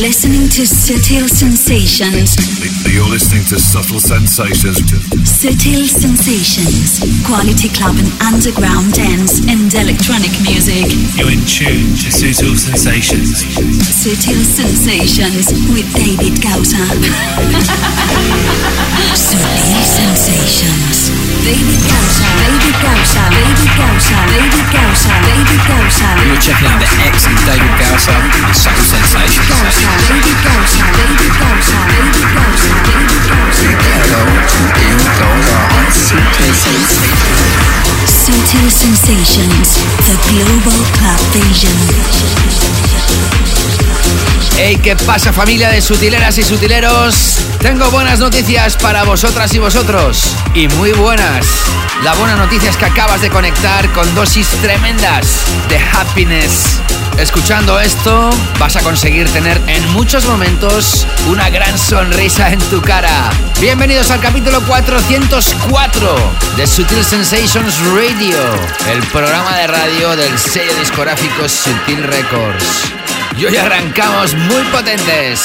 listening to Subtle Sensations. You're listening to Subtle Sensations. Subtle Sensations. Quality club and underground dance and electronic music. You're in tune to Subtle Sensations. Subtle Sensations with David Gausa. Subtle Sensations. David Gausa, David Gausa, David Gausa, David Gausa, David Gausa. You're checking out the excellent David Gausa and Subtle Sensations. Gausa, David Gausa, David Gausa, David Gausa, David Gausa. Hello to David Gausa on Subtle Sensations. Subtle Sensations, the global club vision. Hey, ¿qué pasa familia de sutileras y sutileros? Tengo buenas noticias para vosotras y vosotros. Y muy buenas. La buena noticia es que acabas de conectar con dosis tremendas de happiness. Escuchando esto, vas a conseguir tener en muchos momentos una gran sonrisa en tu cara. Bienvenidos al capítulo 404 de Sutil Sensations Radio, el programa de radio del sello discográfico Sutil Records. Y hoy arrancamos muy potentes.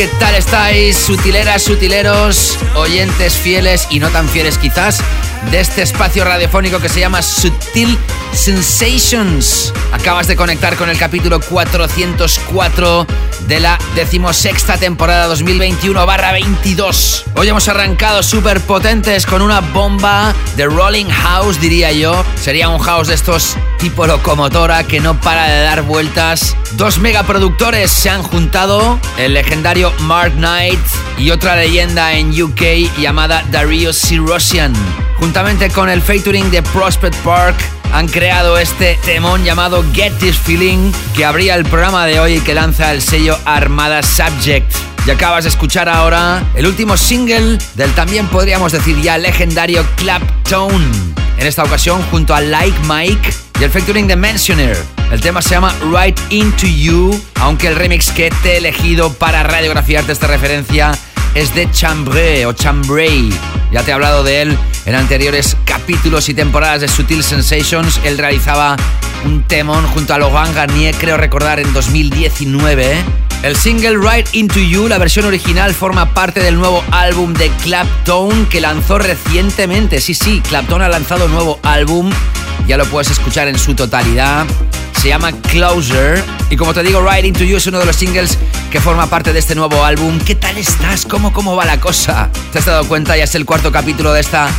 ¿Qué tal estáis, sutileras, sutileros, oyentes fieles y no tan fieles quizás de este espacio radiofónico que se llama Sutil Sensations? Acabas de conectar con el capítulo 404 de la decimosexta temporada 2021-22. Hoy hemos arrancado súper potentes con una bomba de Rolling House, diría yo. Sería un house de estos tipo locomotora que no para de dar vueltas. Dos megaproductores se han juntado, el legendario Mark Knight y otra leyenda en UK llamada Dario Sirosian. Juntamente con el featuring de Prospect Park, han creado este temón llamado Get This Feeling que abría el programa de hoy y que lanza el sello Armada Subject. Y acabas de escuchar ahora el último single del también podríamos decir ya legendario Claptone. En esta ocasión junto a Like Mike y el featuring de Mentioner. El tema se llama Right Into You, aunque el remix que te he elegido para radiografiarte esta referencia es de Chambray o Chambray. Ya te he hablado de él en anteriores capítulos y temporadas de Sutil Sensations. Él realizaba un temón junto a Logan Garnier, creo recordar, en 2019. El single Right Into You, la versión original, forma parte del nuevo álbum de Clapton que lanzó recientemente. Sí, sí, Clapton ha lanzado un nuevo álbum. Ya lo puedes escuchar en su totalidad. Se llama Closer. Y como te digo, Right Into You es uno de los singles que forma parte de este nuevo álbum. ¿Qué tal estás? ¿Cómo, cómo va la cosa? ¿Te has dado cuenta? Ya es el cuarto capítulo de esta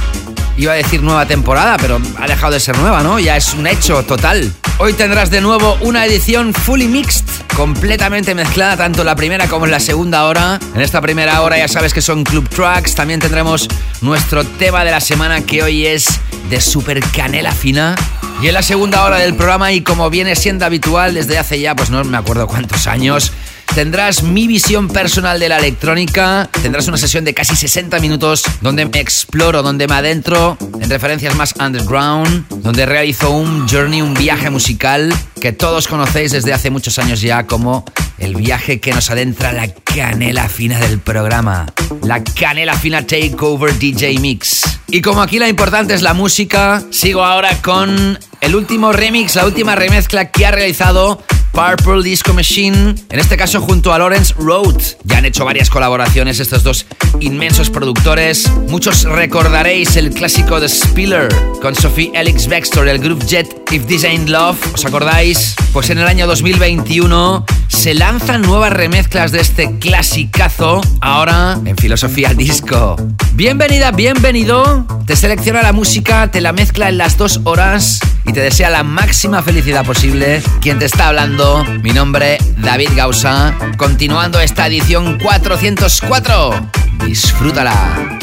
Iba a decir nueva temporada, pero ha dejado de ser nueva, ¿no? Ya es un hecho total. Hoy tendrás de nuevo una edición fully mixed, completamente mezclada, tanto la primera como en la segunda hora. En esta primera hora ya sabes que son club tracks. También tendremos nuestro tema de la semana que hoy es de super canela fina. Y en la segunda hora del programa, y como viene siendo habitual desde hace ya, pues no me acuerdo cuántos años, tendrás mi visión personal de la electrónica, tendrás una sesión de casi 60 minutos donde me exploro, donde me adentro en referencias más underground, donde realizo un journey, un viaje musical que todos conocéis desde hace muchos años ya como el viaje que nos adentra la canela fina del programa, la canela fina Takeover DJ Mix. Y como aquí la importante es la música, sigo ahora con el último remix, la última remezcla que ha realizado Purple Disco Machine, en este caso junto a Lawrence Road. Ya han hecho varias colaboraciones estos dos inmensos productores. Muchos recordaréis el clásico de Spiller con Sophie Elix Baxter, el Groove Jet If This Ain't Love. ¿Os acordáis? Pues en el año 2021 se lanzan nuevas remezclas de este clasicazo, ahora en filosofía disco. Bienvenida, bienvenido. Te selecciona la música, te la mezcla en las dos horas y te desea la máxima felicidad posible. Quien te está hablando, mi nombre, David Gausa. Continuando esta edición 404. Disfrútala.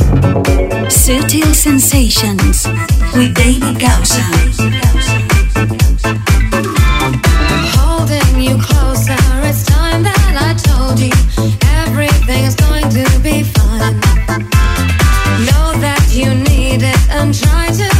Sutil Sensations with David Gausa. Holding you closer, it's time that I told you everything is going to be fine. Know that you need it and try to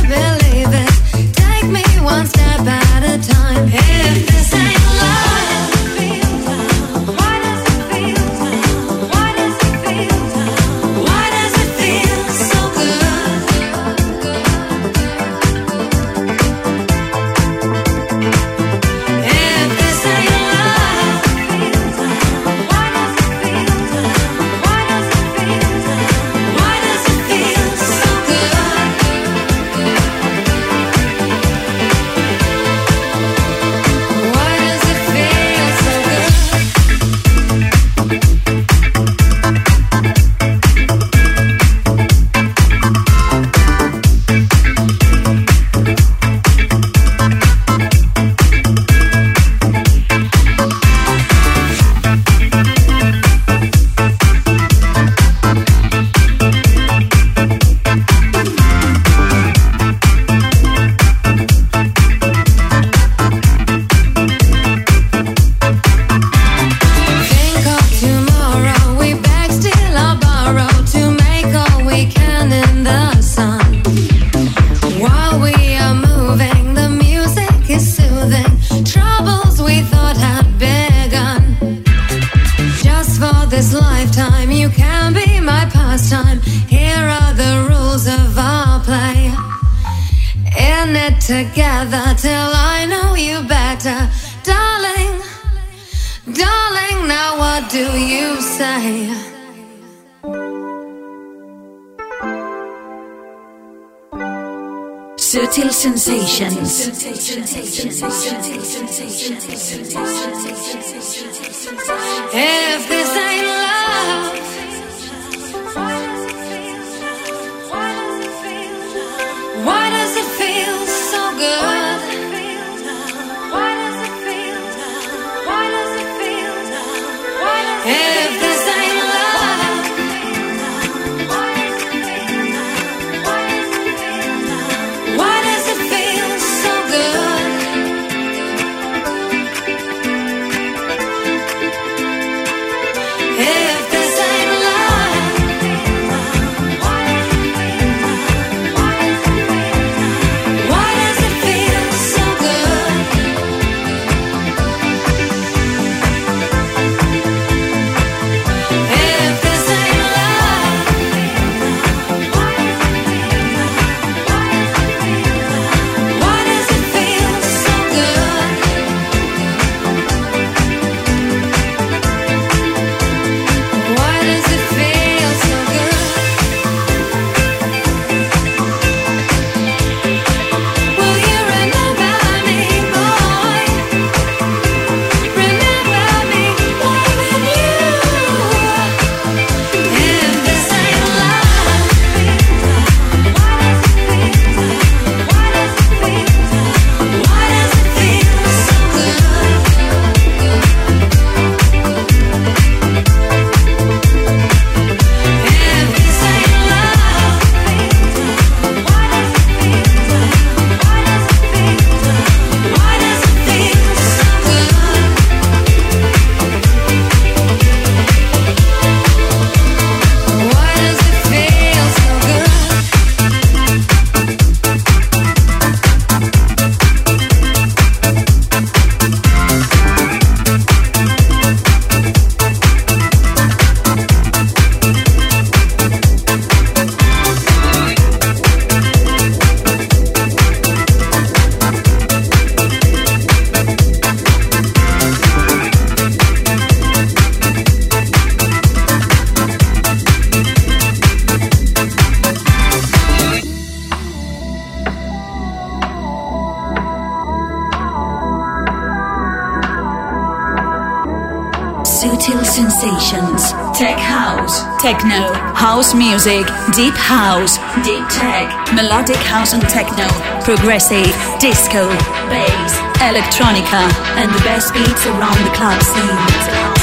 house and techno, progressive, disco, bass, electronica, and the best beats around the club scene.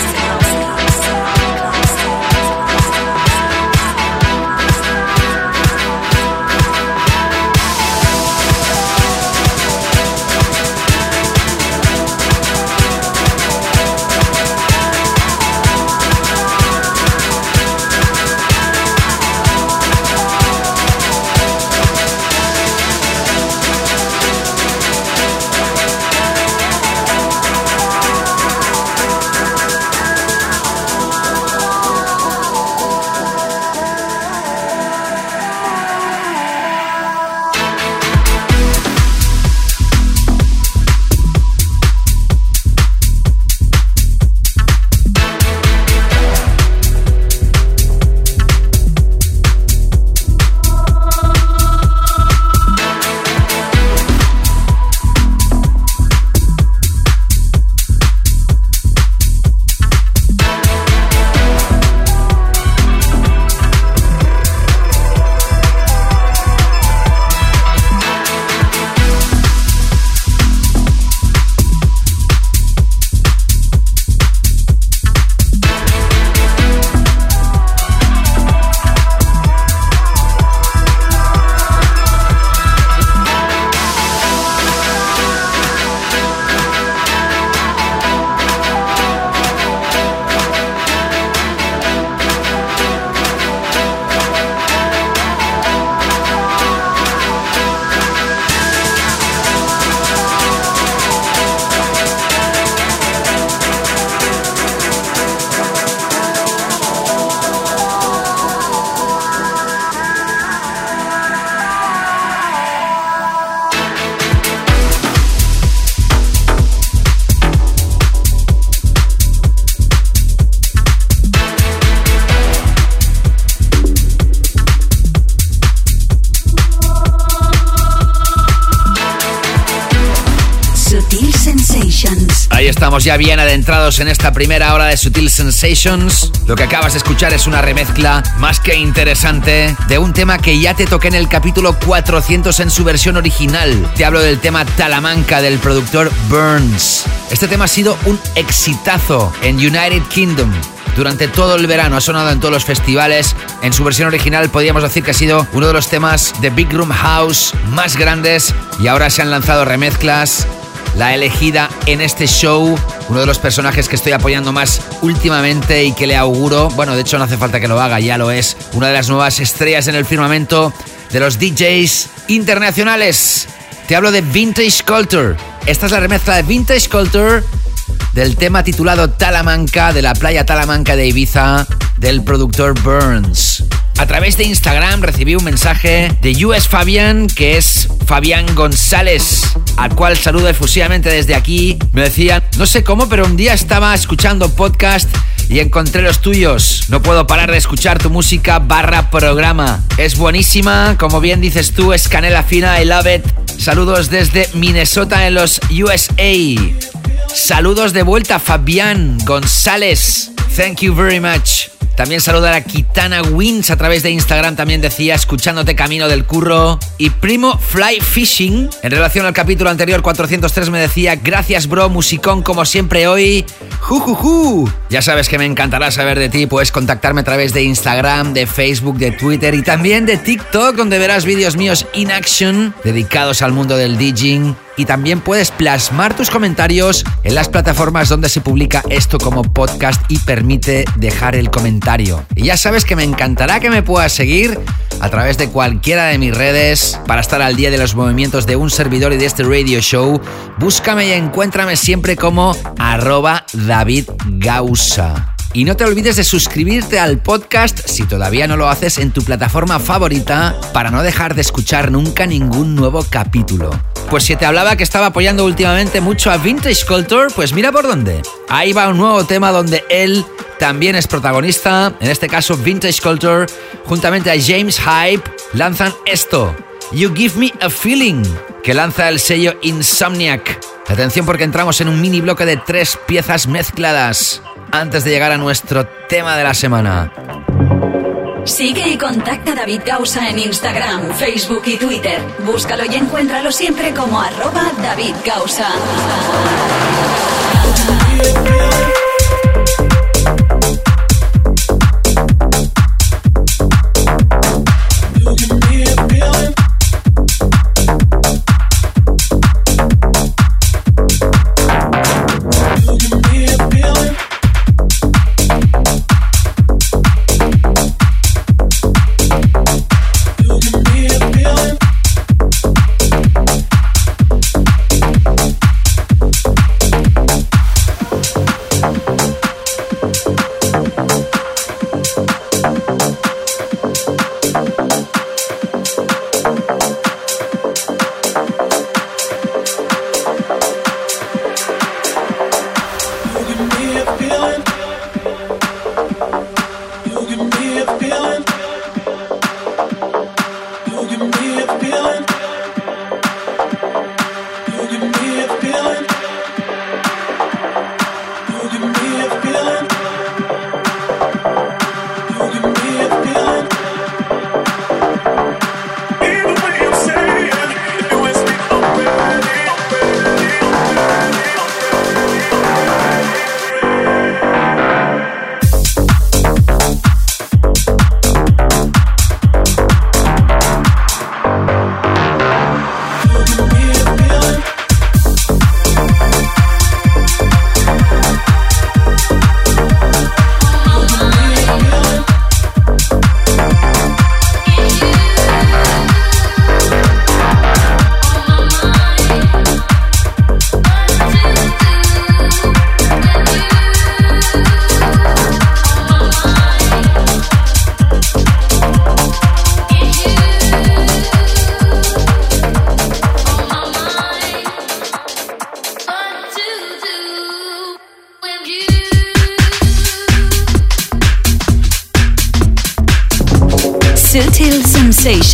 Ya bien adentrados en esta primera hora de Sutil Sensations. Lo que acabas de escuchar es una remezcla más que interesante de un tema que ya te toqué en el capítulo 400 en su versión original. Te hablo del tema Talamanca del productor Burns. Este tema ha sido un exitazo en United Kingdom. Durante todo el verano ha sonado en todos los festivales. En su versión original podríamos decir que ha sido uno de los temas de Big Room House más grandes y ahora se han lanzado remezclas la elegida en este show, uno de los personajes que estoy apoyando más últimamente y que le auguro, bueno, de hecho no hace falta que lo haga, ya lo es, una de las nuevas estrellas en el firmamento de los DJs internacionales. Te hablo de Vintage Culture. Esta es la remezcla de Vintage Culture del tema titulado Talamanca, de la playa Talamanca de Ibiza, del productor Burns. A través de Instagram recibí un mensaje de US Fabián, que es Fabián González, al cual saludo efusivamente desde aquí. Me decía, no sé cómo, pero un día estaba escuchando podcast y encontré los tuyos. No puedo parar de escuchar tu música barra programa. Es buenísima, como bien dices tú, es canela fina, I love it. Saludos desde Minnesota en los USA. Saludos de vuelta, Fabián González. Thank you very much. También saludar a Kitana Wins a través de Instagram, también decía, escuchándote camino del curro. Y Primo Fly Fishing, en relación al capítulo anterior 403, me decía, gracias bro, musicón como siempre hoy. Jujuju. Ya sabes que me encantará saber de ti, puedes contactarme a través de Instagram, de Facebook, de Twitter y también de TikTok, donde verás vídeos míos in action dedicados al mundo del DJing y también puedes plasmar tus comentarios en las plataformas donde se publica esto como podcast y permite dejar el comentario. Y ya sabes que me encantará que me puedas seguir a través de cualquiera de mis redes para estar al día de los movimientos de un servidor y de este radio show. Búscame y encuéntrame siempre como arroba David Gausa. Y no te olvides de suscribirte al podcast si todavía no lo haces en tu plataforma favorita para no dejar de escuchar nunca ningún nuevo capítulo. Pues si te hablaba que estaba apoyando últimamente mucho a Vintage Culture, pues mira por dónde. Ahí va un nuevo tema donde él también es protagonista, en este caso Vintage Culture, juntamente a James Hype, lanzan esto, You Give Me a Feeling, que lanza el sello Insomniac. Atención porque entramos en un mini bloque de tres piezas mezcladas antes de llegar a nuestro tema de la semana. Sigue y contacta a David Gausa en Instagram, Facebook y Twitter. Búscalo y encuéntralo siempre como arroba David Gausa.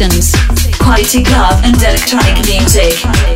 Sensations. Quality club and electronic music.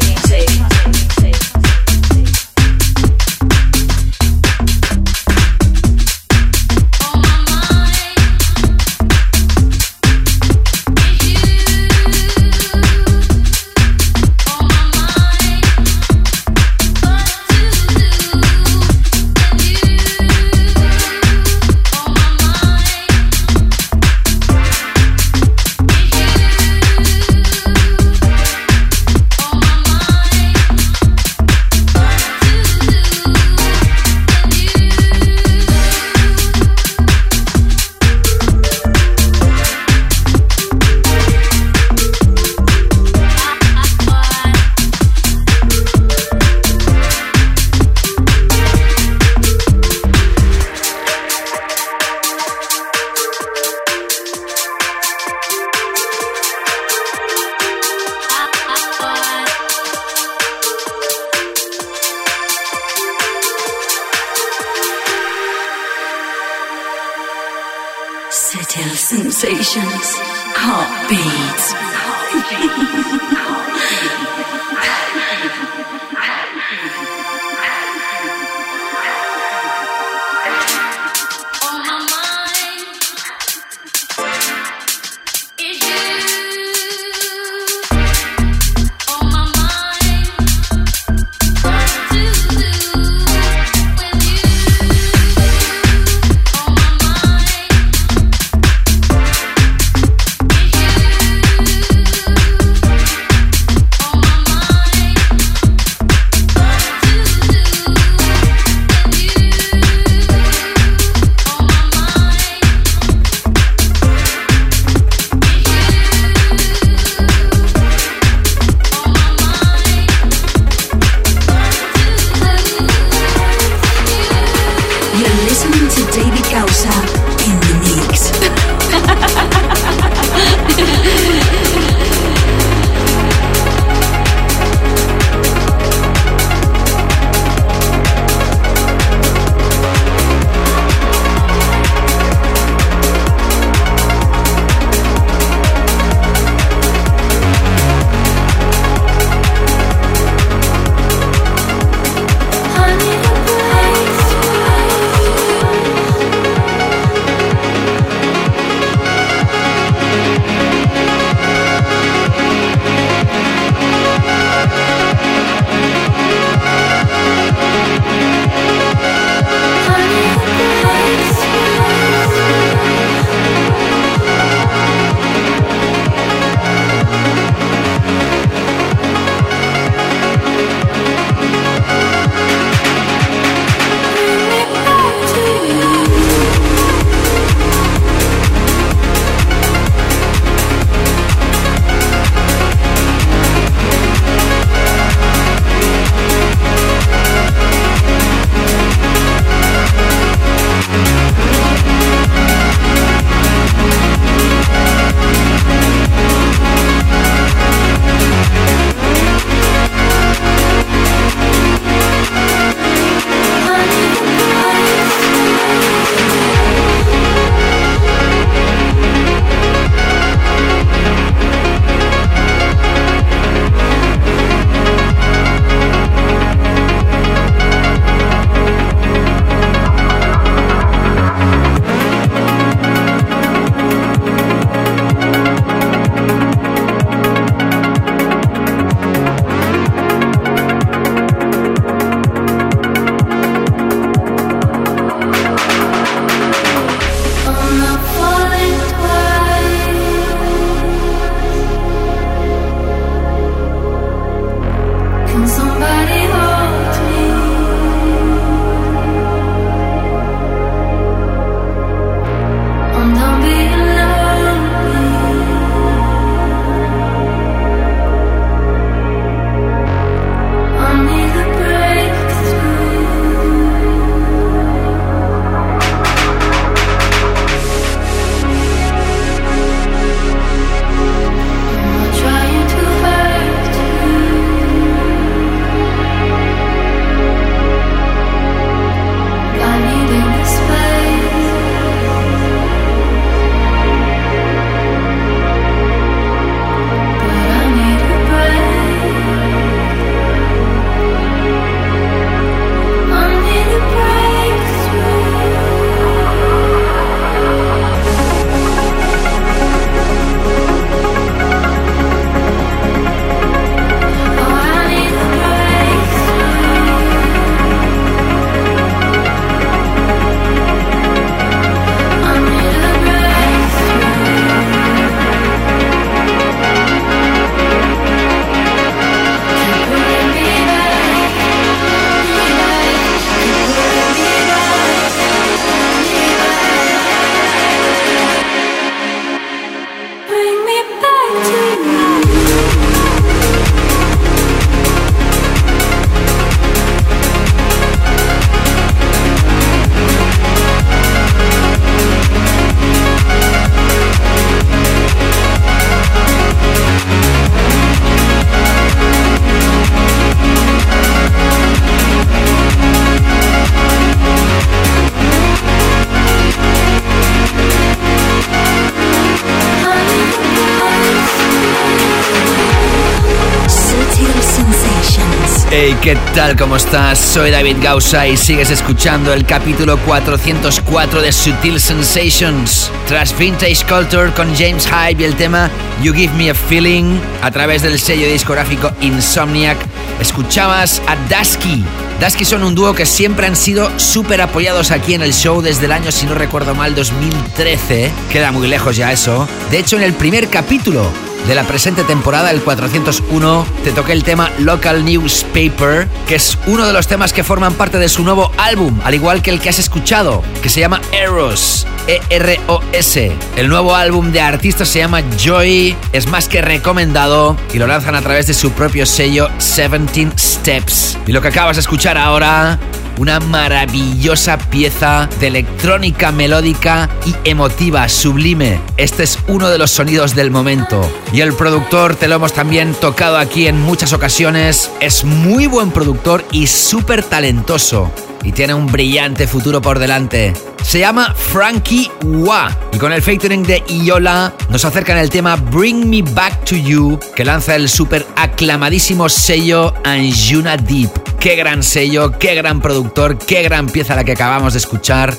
¿Qué tal? ¿Cómo estás? Soy David Gausa y sigues escuchando el capítulo 404 de Sutil Sensations. Tras Vintage Culture con James Hype y el tema You Give Me a Feeling a través del sello discográfico Insomniac, escuchabas a Dusky. Dusky son un dúo que siempre han sido súper apoyados aquí en el show desde el año, si no recuerdo mal, 2013. Queda muy lejos ya eso. De hecho, en el primer capítulo de la presente temporada, el 401, te toqué el tema Local Newspaper, que es uno de los temas que forman parte de su nuevo álbum, al igual que el que has escuchado, que se llama Eros. E-R-O-S. El nuevo álbum de artista se llama Joy, es más que recomendado y lo lanzan a través de su propio sello 17 Steps. Y lo que acabas de escuchar ahora una maravillosa pieza de electrónica melódica y emotiva, sublime. Este es uno de los sonidos del momento. Y el productor, te lo hemos también tocado aquí en muchas ocasiones, es muy buen productor y súper talentoso. Y tiene un brillante futuro por delante. Se llama Frankie Wa y con el featuring de Iola nos acercan el tema Bring Me Back to You que lanza el súper aclamadísimo sello Anjuna Deep. Qué gran sello, qué gran productor, qué gran pieza la que acabamos de escuchar.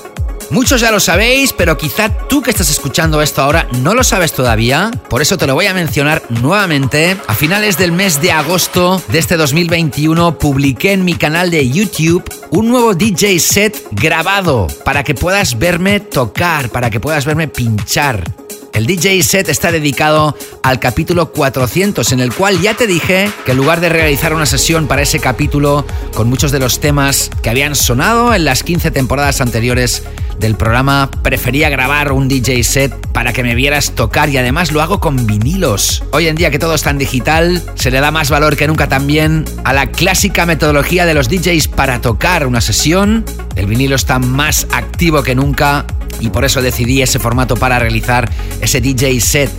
Muchos ya lo sabéis, pero quizá tú que estás escuchando esto ahora no lo sabes todavía. Por eso te lo voy a mencionar nuevamente. A finales del mes de agosto de este 2021 publiqué en mi canal de YouTube un nuevo DJ set grabado para que puedas verme tocar, para que puedas verme pinchar. El DJ set está dedicado al capítulo 400, en el cual ya te dije que en lugar de realizar una sesión para ese capítulo con muchos de los temas que habían sonado en las 15 temporadas anteriores del programa, prefería grabar un DJ set para que me vieras tocar y además lo hago con vinilos. Hoy en día que todo es tan digital, se le da más valor que nunca también a la clásica metodología de los DJs para tocar una sesión. El vinilo está más activo que nunca y por eso decidí ese formato para realizar ese DJ set.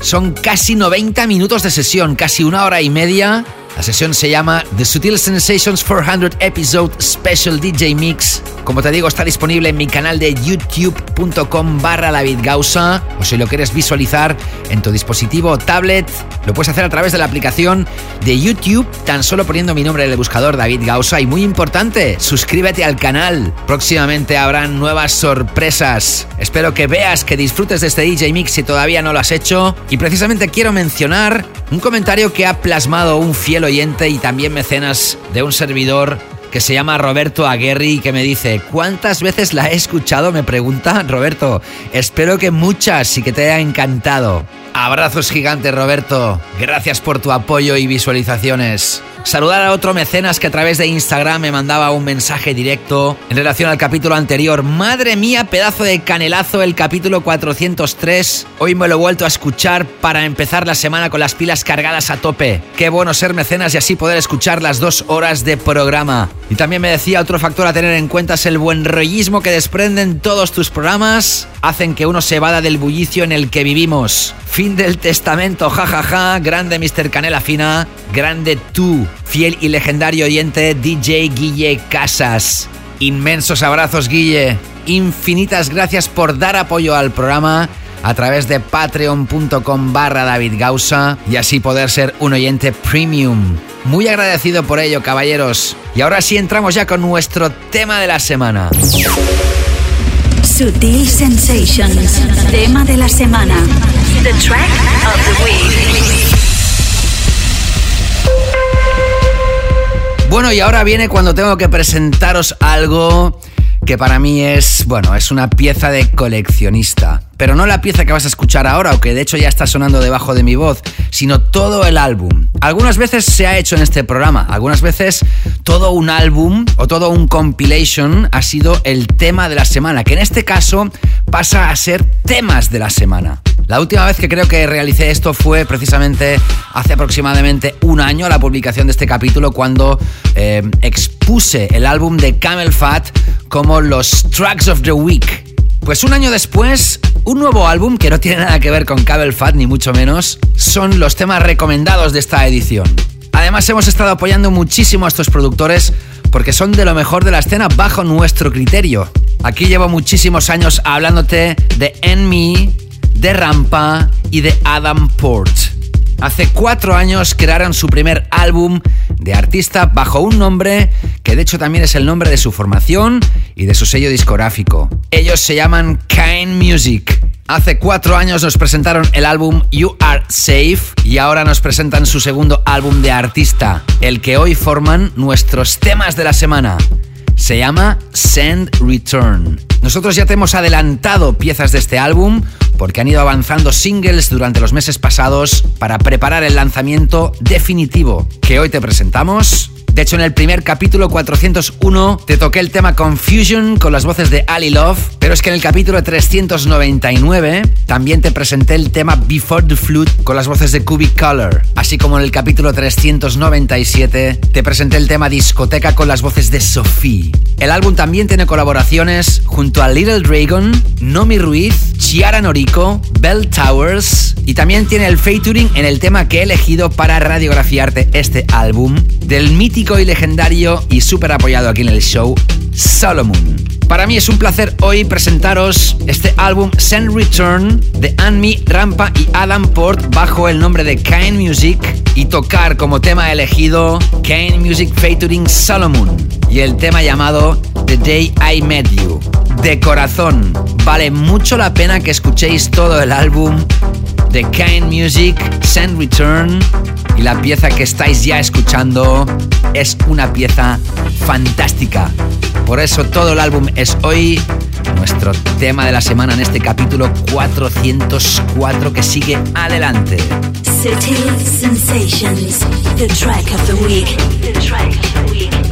Son casi 90 minutos de sesión, casi una hora y media. La sesión se llama The Sutil Sensations 400 Episode Special DJ Mix. Como te digo, está disponible en mi canal de youtube.com barra David Gausa. O si lo quieres visualizar en tu dispositivo o tablet, lo puedes hacer a través de la aplicación de YouTube, tan solo poniendo mi nombre en el buscador David Gausa. Y muy importante, suscríbete al canal. Próximamente habrán nuevas sorpresas. Espero que veas, que disfrutes de este DJ Mix si todavía no lo has hecho. Y precisamente quiero mencionar un comentario que ha plasmado un fiel oyente y también mecenas de un servidor que se llama Roberto Aguerri y que me dice, ¿cuántas veces la he escuchado? Me pregunta Roberto. Espero que muchas y que te haya encantado. Abrazos gigantes Roberto. Gracias por tu apoyo y visualizaciones. Saludar a otro mecenas que a través de Instagram me mandaba un mensaje directo en relación al capítulo anterior. Madre mía, pedazo de canelazo el capítulo 403. Hoy me lo he vuelto a escuchar para empezar la semana con las pilas cargadas a tope. Qué bueno ser mecenas y así poder escuchar las dos horas de programa. Y también me decía otro factor a tener en cuenta es el buen rollismo que desprenden todos tus programas. Hacen que uno se vada del bullicio en el que vivimos. Fin del testamento, jajaja. Ja, ja. Grande Mr. Canela Fina. Grande tú, fiel y legendario oyente DJ Guille Casas. Inmensos abrazos, Guille. Infinitas gracias por dar apoyo al programa a través de patreon.com barra David Gausa y así poder ser un oyente premium. Muy agradecido por ello, caballeros. Y ahora sí entramos ya con nuestro tema de la semana. Sutil Sensations, tema de la semana. The track of the week. Bueno, y ahora viene cuando tengo que presentaros algo que para mí es, bueno, es una pieza de coleccionista. Pero no la pieza que vas a escuchar ahora, o que de hecho ya está sonando debajo de mi voz, sino todo el álbum. Algunas veces se ha hecho en este programa, algunas veces todo un álbum o todo un compilation ha sido el tema de la semana, que en este caso pasa a ser temas de la semana. La última vez que creo que realicé esto fue precisamente hace aproximadamente un año, la publicación de este capítulo, cuando eh, expuse el álbum de Camel Fat como los Tracks of the Week. Pues un año después, un nuevo álbum que no tiene nada que ver con Camel Fat ni mucho menos, son los temas recomendados de esta edición. Además hemos estado apoyando muchísimo a estos productores porque son de lo mejor de la escena bajo nuestro criterio. Aquí llevo muchísimos años hablándote de Enemy, de Rampa y de Adam Port. Hace cuatro años crearon su primer álbum de artista bajo un nombre que de hecho también es el nombre de su formación y de su sello discográfico. Ellos se llaman Kind Music. Hace cuatro años nos presentaron el álbum You Are Safe y ahora nos presentan su segundo álbum de artista, el que hoy forman nuestros temas de la semana. Se llama Send Return. Nosotros ya te hemos adelantado piezas de este álbum porque han ido avanzando singles durante los meses pasados para preparar el lanzamiento definitivo que hoy te presentamos de hecho, en el primer capítulo 401 te toqué el tema Confusion con las voces de Ali Love, pero es que en el capítulo 399 también te presenté el tema Before the Flute con las voces de Cubic Color, así como en el capítulo 397 te presenté el tema Discoteca con las voces de Sophie. El álbum también tiene colaboraciones junto a Little Dragon, Nomi Ruiz, Chiara Noriko, Bell Towers y también tiene el featuring en el tema que he elegido para radiografiarte este álbum del mítico y legendario y súper apoyado aquí en el show, Solomon. Para mí es un placer hoy presentaros este álbum Send Return de Anmi, Rampa y Adam Port bajo el nombre de Kane Music y tocar como tema elegido Kane Music featuring Solomon y el tema llamado The Day I Met You. De corazón, vale mucho la pena que escuchéis todo el álbum de Kane Music Send Return y la pieza que estáis ya escuchando es una pieza fantástica. Por eso todo el álbum es hoy nuestro tema de la semana en este capítulo 404 que sigue adelante. Sutil Sensations, the the. The track of the week.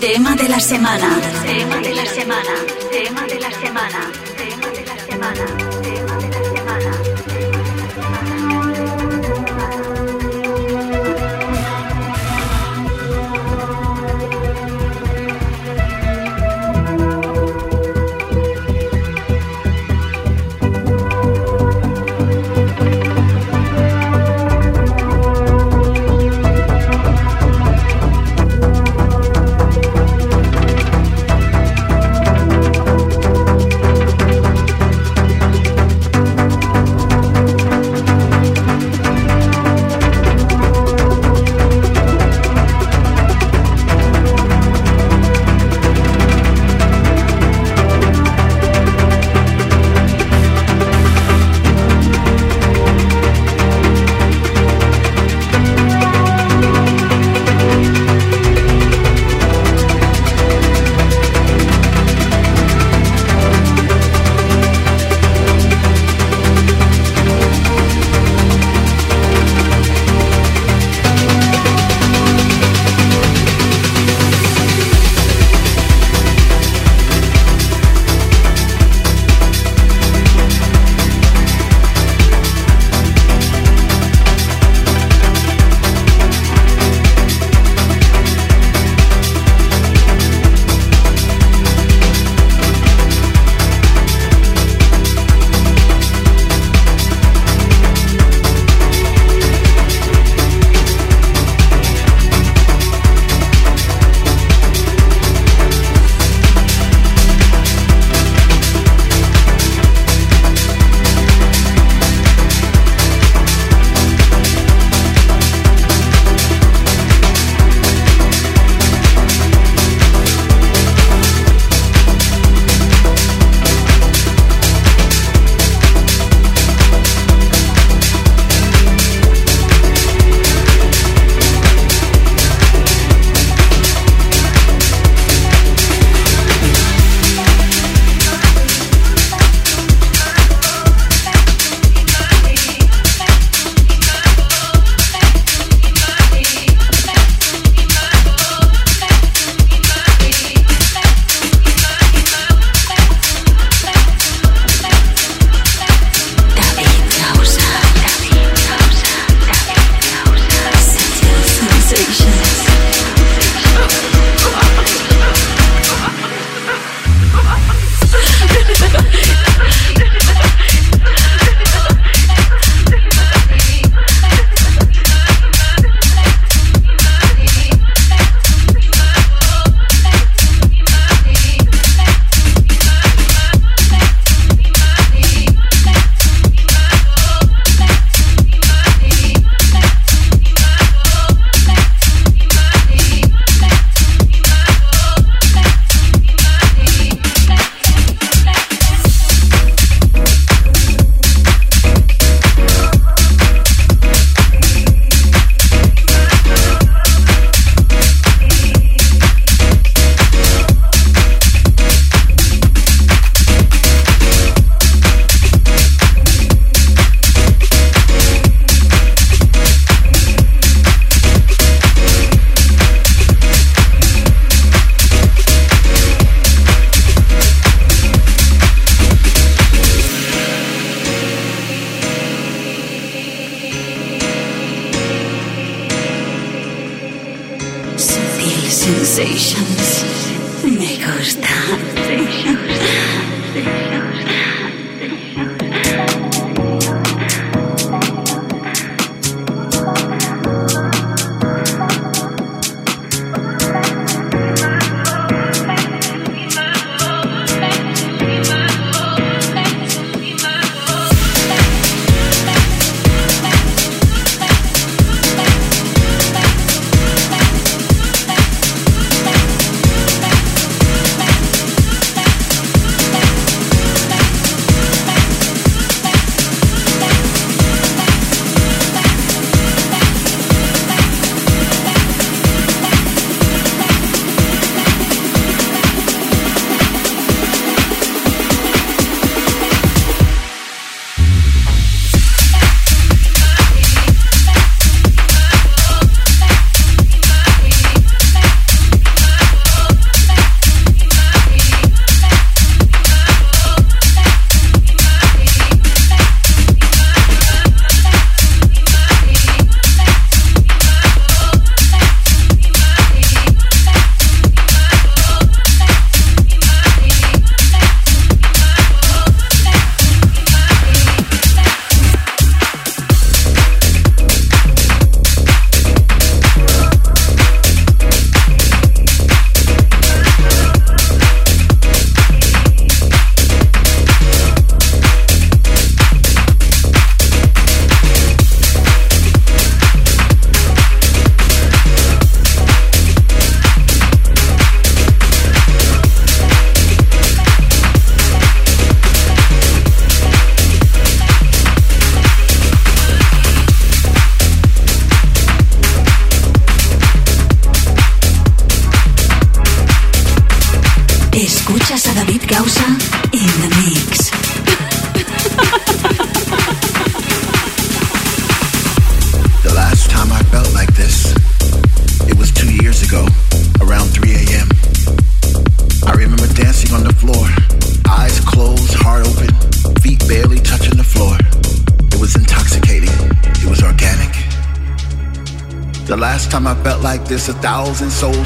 Tema de la semana.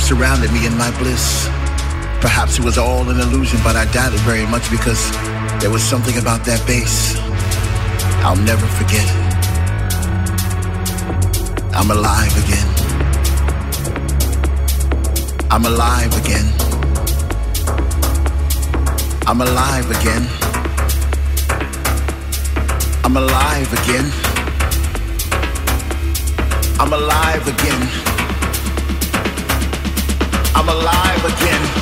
Surrounded me in my bliss. Perhaps it was all an illusion, but I doubt it very much because there was something about that bass I'll never forget. I'm alive again. I'm alive again. I'm alive again. I'm alive again. I'm alive again. I'm alive again.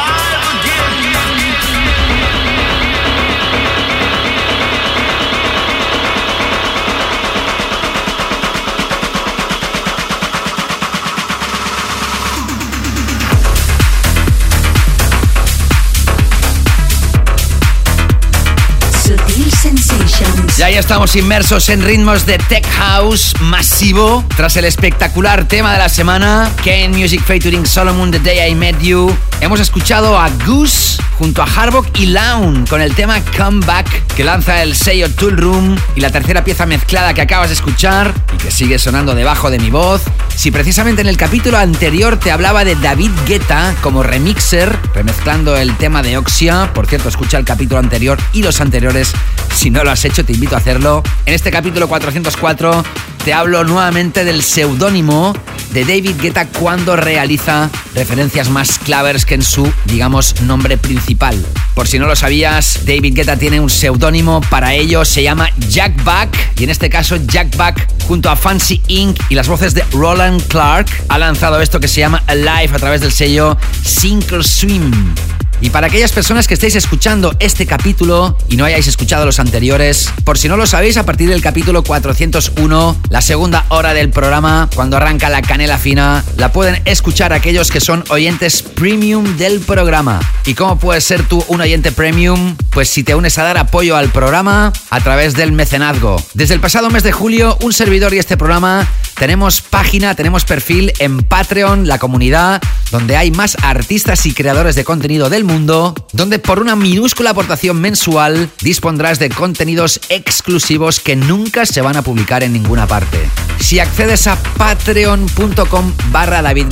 ahí estamos inmersos en ritmos de tech house masivo tras el espectacular tema de la semana, Kane Music featuring Solomon The Day I Met You. Hemos escuchado a Goose junto a Harbock y Laun con el tema Come Back que lanza el sello Tool Room y la tercera pieza mezclada que acabas de escuchar y que sigue sonando debajo de mi voz. Si precisamente en el capítulo anterior te hablaba de David Guetta como remixer, remezclando el tema de Oxia, por cierto, escucha el capítulo anterior y los anteriores. Si no lo has hecho, te invito a hacerlo. En este capítulo 404 te hablo nuevamente del seudónimo de David Guetta cuando realiza referencias más clavers que en su, digamos, nombre principal. Por si no lo sabías, David Guetta tiene un seudónimo para ello, se llama Jack Back, y en este caso Jack Back junto a Fancy Inc. y las voces de Roland Clark ha lanzado esto que se llama Alive a través del sello or Swim. Y para aquellas personas que estéis escuchando este capítulo y no hayáis escuchado los anteriores, por si no lo sabéis, a partir del capítulo 401, la segunda hora del programa, cuando arranca la canela fina, la pueden escuchar aquellos que son oyentes premium del programa. ¿Y cómo puedes ser tú un oyente premium? Pues si te unes a dar apoyo al programa a través del mecenazgo. Desde el pasado mes de julio, un servidor y este programa tenemos página, tenemos perfil en Patreon, la comunidad, donde hay más artistas y creadores de contenido del mundo, donde por una minúscula aportación mensual dispondrás de contenidos exclusivos que nunca se van a publicar en ninguna parte. Si accedes a patreon.com barra David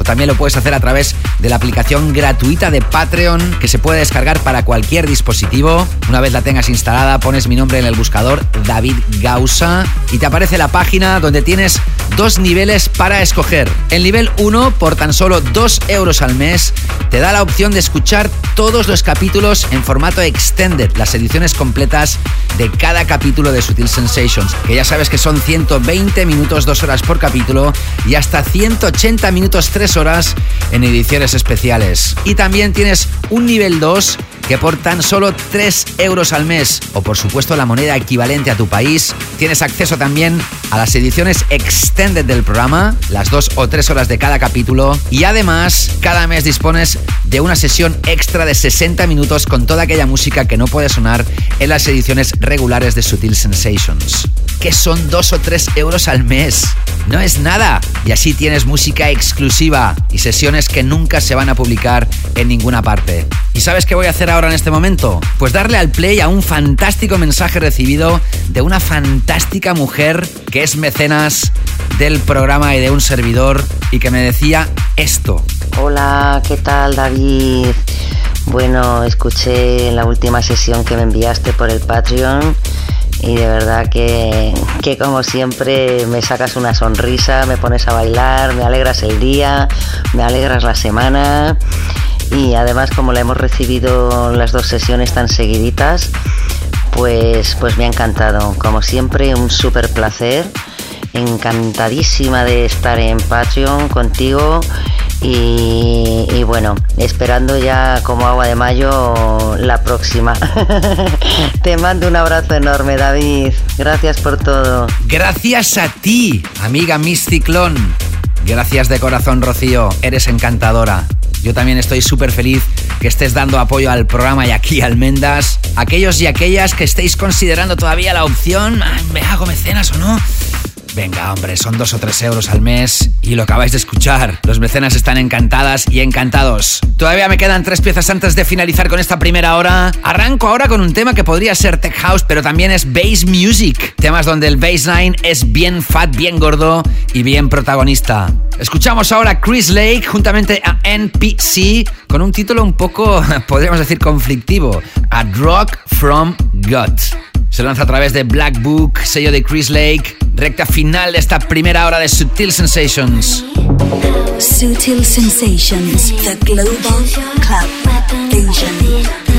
o también lo puedes hacer a través de la aplicación gratuita de Patreon que se puede descargar para cualquier dispositivo. Una vez la tengas instalada, pones mi nombre en el buscador David Gausa y te aparece la página donde tienes dos niveles para escoger. El nivel 1, por tan solo 2 euros al mes, te da la opción de escuchar todos los capítulos en formato extended, las ediciones completas de cada capítulo de Sutil Sensations, que ya sabes que son 120 minutos, 2 horas por capítulo y hasta 180 minutos, 3 horas en ediciones especiales. Y también tienes un nivel 2 que por tan solo 3 euros al mes, o por supuesto la moneda equivalente a tu país, tienes acceso también a las ediciones extended del programa, las 2 o 3 horas de cada capítulo, y además cada mes dispones de una sesión extra de 60 minutos con toda aquella música que no puede sonar en las ediciones regulares de Sutil Sensations. Que son 2 o 3 euros al mes. No es nada. Y así tienes música exclusiva y sesiones que nunca se van a publicar en ninguna parte. ¿Y sabes qué voy a hacer ahora en este momento? Pues darle al play a un fantástico mensaje recibido de una fantástica mujer que es mecenas del programa y de un servidor y que me decía esto. Hola, ¿qué tal David? Bueno, escuché la última sesión que me enviaste por el Patreon y de verdad que, que como siempre me sacas una sonrisa, me pones a bailar, me alegras el día, me alegras la semana y además como la hemos recibido las dos sesiones tan seguiditas, pues, pues me ha encantado. Como siempre, un súper placer. Encantadísima de estar en Patreon contigo y, bueno, esperando ya como agua de mayo la próxima. Te mando un abrazo enorme, David. Gracias por todo. Gracias a ti, amiga Miss Ciclón. Gracias de corazón, Rocío. Eres encantadora. Yo también estoy súper feliz que estés dando apoyo al programa y aquí Almendas. Aquellos y aquellas que estéis considerando todavía la opción, "Ay, ¿me hago mecenas o no? Venga, hombre, son dos o tres euros al mes y lo acabáis de escuchar. Los mecenas están encantadas y encantados. Todavía me quedan tres piezas antes de finalizar con esta primera hora. Arranco ahora con un tema que podría ser tech house, pero también es bass music. Temas donde el bassline es bien fat, bien gordo y bien protagonista. Escuchamos ahora a Chris Lake juntamente a NPC con un título un poco, podríamos decir, conflictivo. A Rock from God. Se lanza a través de Black Book, sello de Chris Lake, recta final de esta primera hora de Subtil Sensations. Sutil Sensations, the global club station.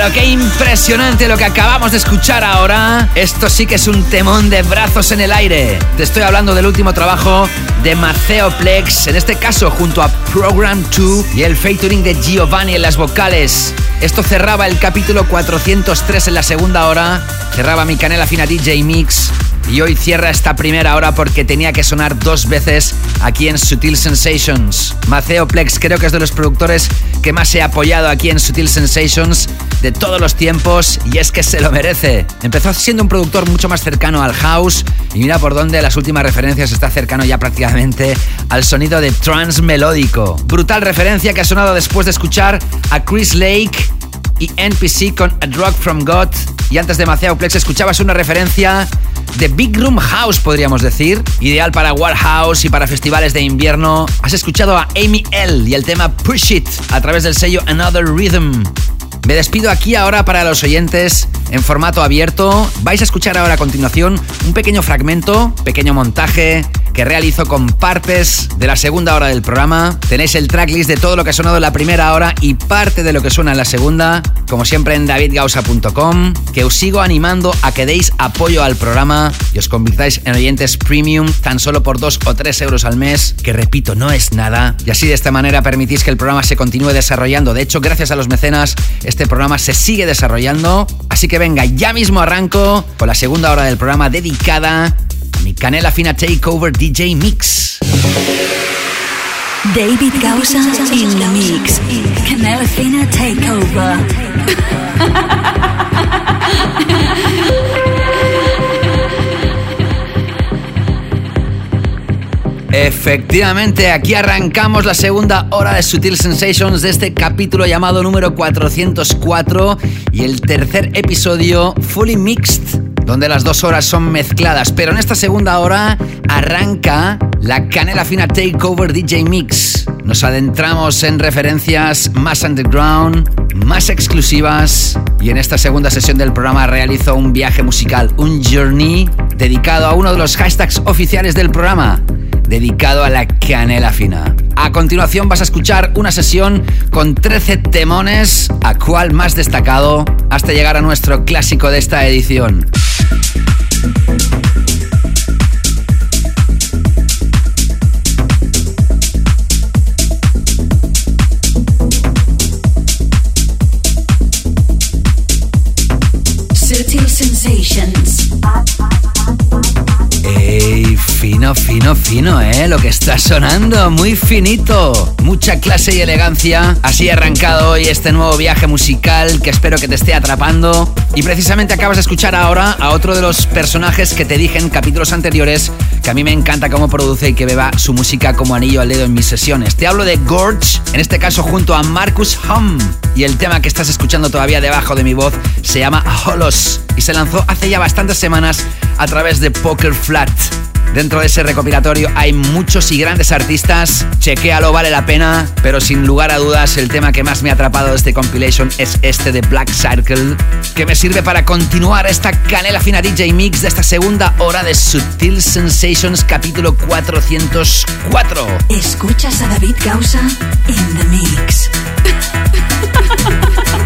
Pero, qué impresionante lo que acabamos de escuchar ahora. Esto sí que es un temón de brazos en el aire. Te estoy hablando del último trabajo de Maceo Plex, en este caso junto a Program 2 y el featuring de Giovanni en las vocales. Esto cerraba el capítulo 403 en la segunda hora, cerraba mi canela fina DJ Mix y hoy cierra esta primera hora porque tenía que sonar dos veces aquí en Sutil Sensations. Maceo Plex creo que es de los productores que más he apoyado aquí en Sutil Sensations de todos los tiempos y es que se lo merece. Empezó siendo un productor mucho más cercano al house y mira por dónde las últimas referencias está cercano ya prácticamente al sonido de trance melódico. Brutal referencia que ha sonado después de escuchar a Chris Lake y NPC con A Drug from God. Y antes de Maceo Plex escuchabas una referencia de Big Room House, podríamos decir. Ideal para Warhouse y para festivales de invierno. Has escuchado a Amy L y el tema Push It a través del sello Another Rhythm. Me despido aquí ahora para los oyentes en formato abierto. Vais a escuchar ahora a continuación un pequeño fragmento, pequeño montaje que realizo con partes de la segunda hora del programa. Tenéis el tracklist de todo lo que ha sonado en la primera hora y parte de lo que suena en la segunda, como siempre en davidgausa.com, que os sigo animando a que deis apoyo al programa y os convirtáis en oyentes premium tan solo por 2 o 3 euros al mes, que repito, no es nada. Y así de esta manera permitís que el programa se continúe desarrollando. De hecho, gracias a los mecenas, este programa se sigue desarrollando. Así que venga, ya mismo arranco con la segunda hora del programa dedicada mi Canela Fina Takeover DJ Mix. David Gausa in the mix. Canela Fina Takeover. Efectivamente, aquí arrancamos la segunda hora de Sutil Sensations de este capítulo llamado número 404 y el tercer episodio Fully Mixed, donde las dos horas son mezcladas. Pero en esta segunda hora arranca la Canela Fina Takeover DJ Mix. Nos adentramos en referencias más underground, más exclusivas y en esta segunda sesión del programa realizo un viaje musical, un journey dedicado a uno de los hashtags oficiales del programa dedicado a la canela fina. A continuación vas a escuchar una sesión con 13 temones, a cual más destacado, hasta llegar a nuestro clásico de esta edición. Thank you. Fino, ¿eh? Lo que está sonando, muy finito. Mucha clase y elegancia. Así he arrancado hoy este nuevo viaje musical que espero que te esté atrapando. Y precisamente acabas de escuchar ahora a otro de los personajes que te dije en capítulos anteriores que a mí me encanta cómo produce y que beba su música como anillo al dedo en mis sesiones. Te hablo de Gorge, en este caso junto a Marcus Hum. Y el tema que estás escuchando todavía debajo de mi voz se llama Holos y se lanzó hace ya bastantes semanas a través de Poker Flat. Dentro de ese recopilatorio hay muchos y grandes artistas. Chequéalo, vale la pena. Pero sin lugar a dudas, el tema que más me ha atrapado de este compilation es este de Black Circle, que me sirve para continuar esta canela fina DJ Mix de esta segunda hora de Sutil Sensations, capítulo 404. Escuchas a David Gausa in the mix.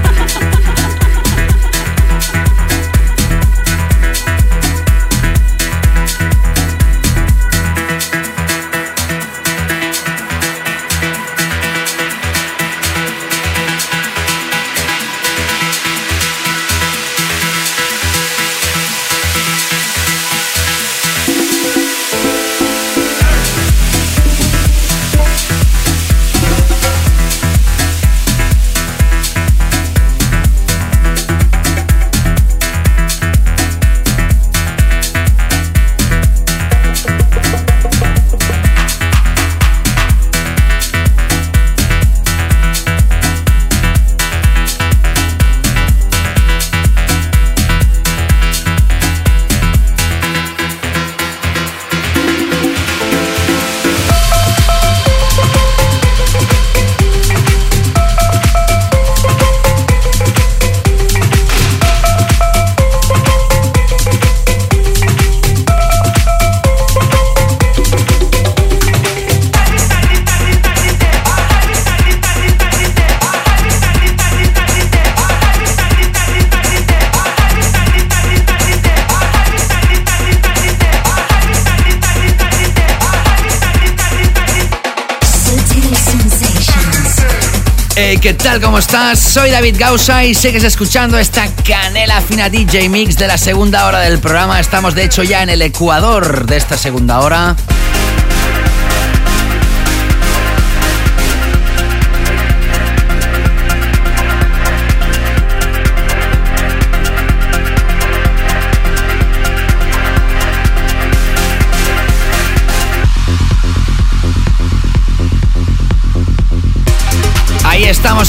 ¿qué tal? ¿Cómo estás? Soy David Gausa y sigues escuchando esta canela fina DJ Mix de la segunda hora del programa. Estamos de hecho ya en el ecuador de esta segunda hora.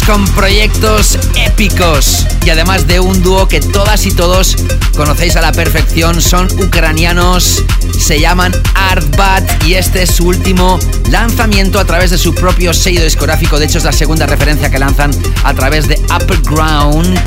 Con proyectos épicos y además de un dúo que todas y todos conocéis a la perfección, son ucranianos, se llaman Artbat y este es su último lanzamiento a través de su propio sello discográfico, de hecho es la segunda referencia que lanzan a través de Upper Ground.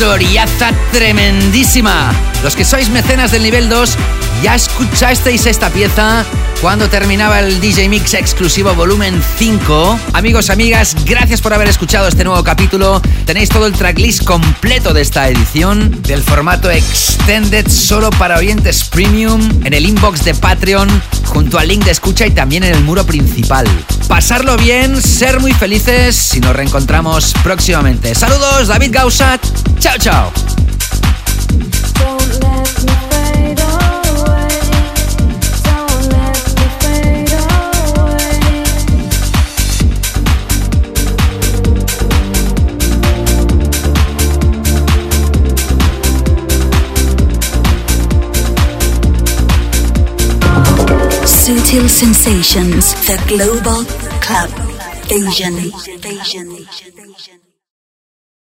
Historiaza tremendísima! Los que sois mecenas del nivel 2 ya escuchasteis esta pieza cuando terminaba el DJ Mix exclusivo volumen 5. Amigos, amigas, gracias por haber escuchado este nuevo capítulo. Tenéis todo el tracklist completo de esta edición del formato extended solo para oyentes premium en el inbox de Patreon junto al link de escucha y también en el muro principal. Pasarlo bien, ser muy felices y nos reencontramos próximamente. Saludos, David Gausat. Chao, chao. Sutil Sensations, the global club. Asian.